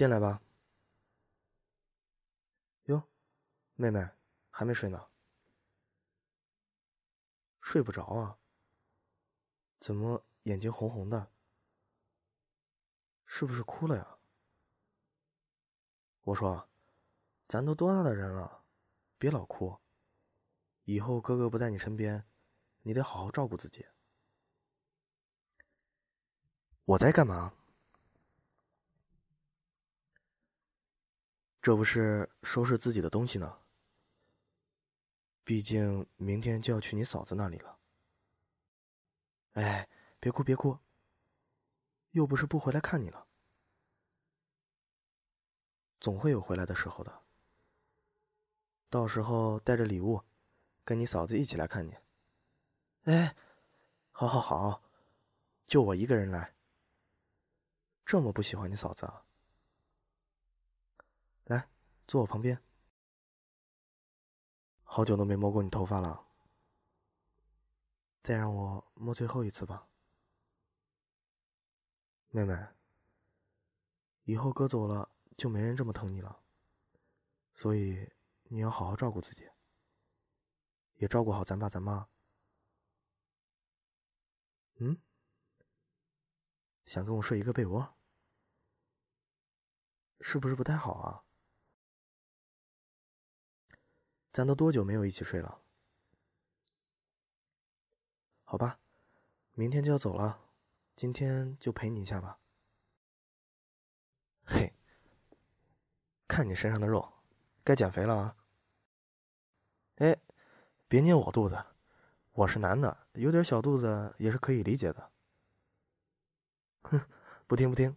进来吧。哟，妹妹还没睡呢？睡不着啊？怎么眼睛红红的？是不是哭了呀？我说，咱都多大的人了，别老哭。以后哥哥不在你身边，你得好好照顾自己。我在干嘛？这不是收拾自己的东西呢。毕竟明天就要去你嫂子那里了。哎，别哭别哭。又不是不回来看你了，总会有回来的时候的。到时候带着礼物，跟你嫂子一起来看你。哎，好好好，就我一个人来。这么不喜欢你嫂子啊？坐我旁边。好久都没摸过你头发了，再让我摸最后一次吧，妹妹。以后哥走了，就没人这么疼你了，所以你要好好照顾自己，也照顾好咱爸咱妈。嗯？想跟我睡一个被窝？是不是不太好啊？咱都多久没有一起睡了？好吧，明天就要走了，今天就陪你一下吧。嘿，看你身上的肉，该减肥了啊！哎，别捏我肚子，我是男的，有点小肚子也是可以理解的。哼，不听不听。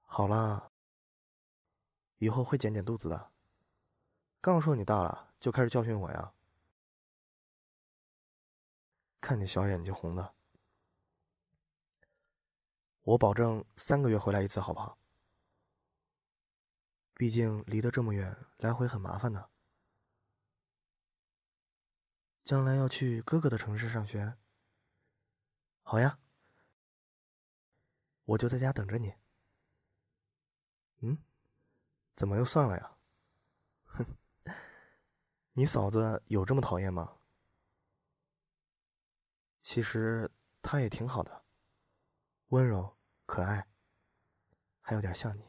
好啦，以后会减减肚子的。刚说你大了，就开始教训我呀？看你小眼睛红的，我保证三个月回来一次，好不好？毕竟离得这么远，来回很麻烦的。将来要去哥哥的城市上学，好呀，我就在家等着你。嗯，怎么又算了呀？你嫂子有这么讨厌吗？其实她也挺好的，温柔可爱，还有点像你。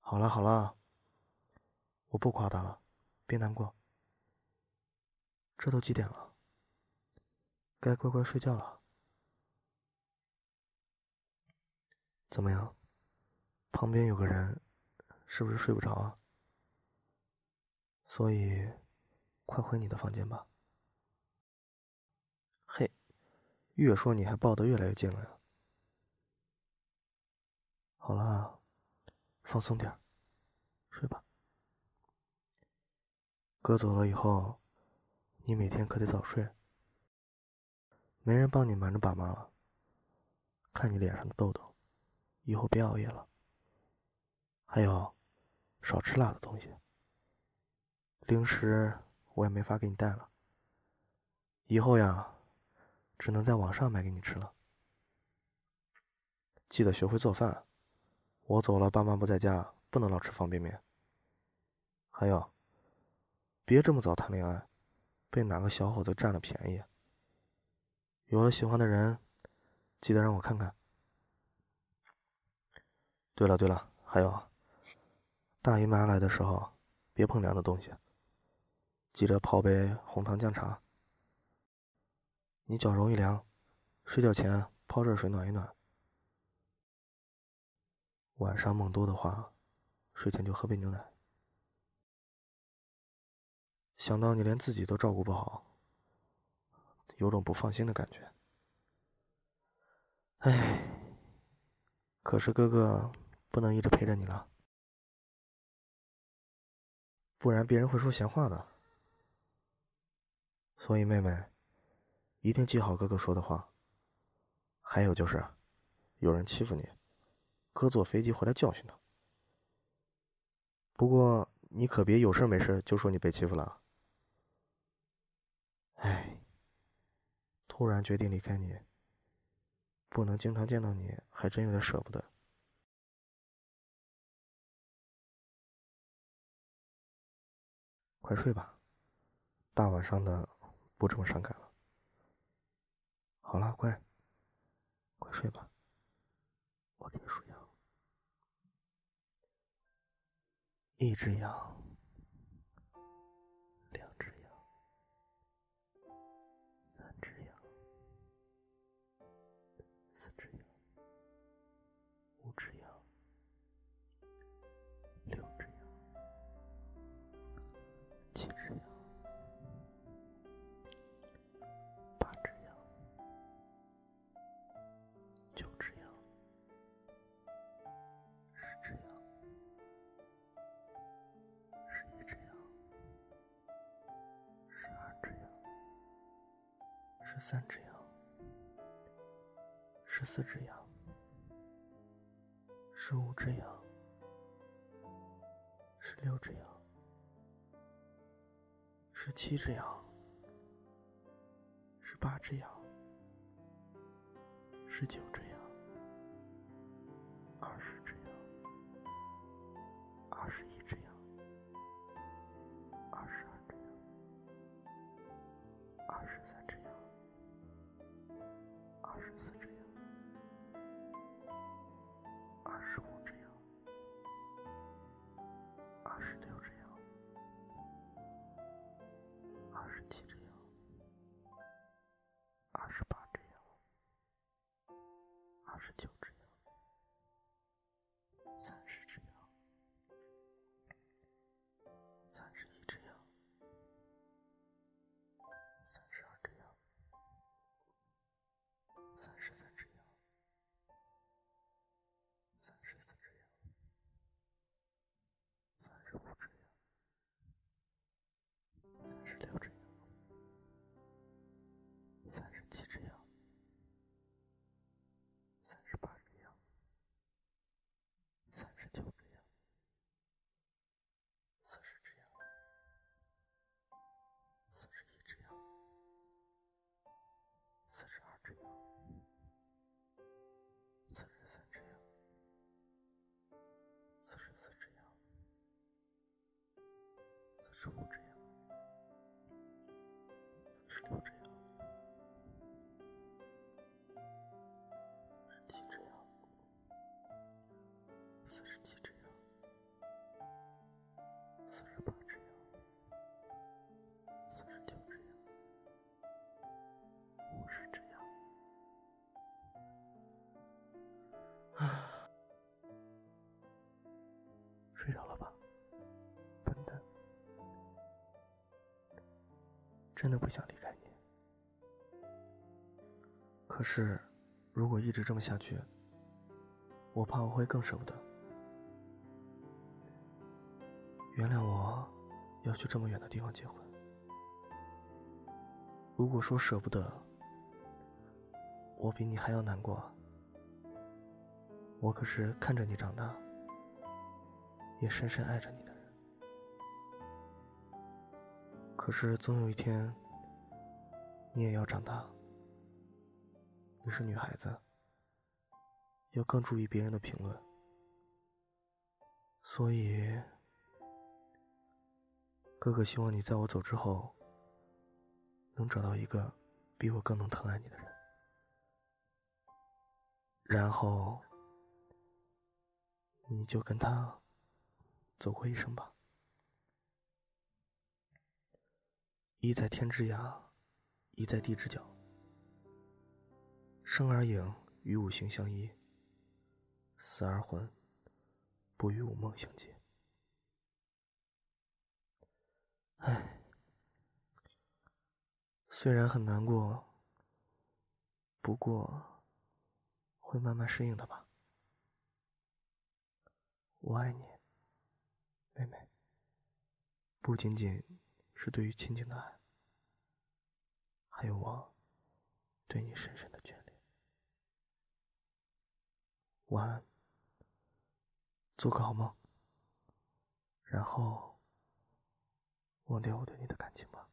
好了好了，我不夸她了，别难过。这都几点了？该乖乖睡觉了。怎么样？旁边有个人，是不是睡不着啊？所以，快回你的房间吧。嘿，越说你还抱得越来越近了呀。好了，放松点睡吧。哥走了以后，你每天可得早睡，没人帮你瞒着爸妈了。看你脸上的痘痘，以后别熬夜了。还有，少吃辣的东西。零食我也没法给你带了，以后呀，只能在网上买给你吃了。记得学会做饭，我走了，爸妈不在家，不能老吃方便面。还有，别这么早谈恋爱，被哪个小伙子占了便宜。有了喜欢的人，记得让我看看。对了对了，还有，大姨妈来的时候，别碰凉的东西。记得泡杯红糖姜茶。你脚容易凉，睡觉前泡热水暖一暖。晚上梦多的话，睡前就喝杯牛奶。想到你连自己都照顾不好，有种不放心的感觉。唉，可是哥哥不能一直陪着你了，不然别人会说闲话的。所以，妹妹，一定记好哥哥说的话。还有就是，有人欺负你，哥坐飞机回来教训他。不过，你可别有事没事就说你被欺负了。哎，突然决定离开你，不能经常见到你，还真有点舍不得。快睡吧，大晚上的不这么伤感了。好了，乖，快睡吧，我给你数羊，一只羊，十三只羊，十四只羊，十五只羊，十六只羊，十七只羊，十八只羊，十九只羊，二十只羊，二十一只羊，七只羊，二十八只羊，二十九十五只羊，四十六只羊，四十七只羊，四十七只羊，四十八真的不想离开你。可是，如果一直这么下去，我怕我会更舍不得。原谅我，要去这么远的地方结婚。如果说舍不得，我比你还要难过。我可是看着你长大，也深深爱着你可是总有一天，你也要长大。你是女孩子，要更注意别人的评论。所以，哥哥希望你在我走之后，能找到一个比我更能疼爱你的人，然后。你就跟他走过一生吧。一在天之涯，一在地之角。生而影，与五行相依；死而魂，不与五梦相结。唉，虽然很难过，不过会慢慢适应的吧。我爱你，妹妹。不仅仅是对于亲情的爱，还有我对你深深的眷恋。晚安，做个好梦，然后忘掉我对你的感情吧。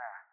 Anna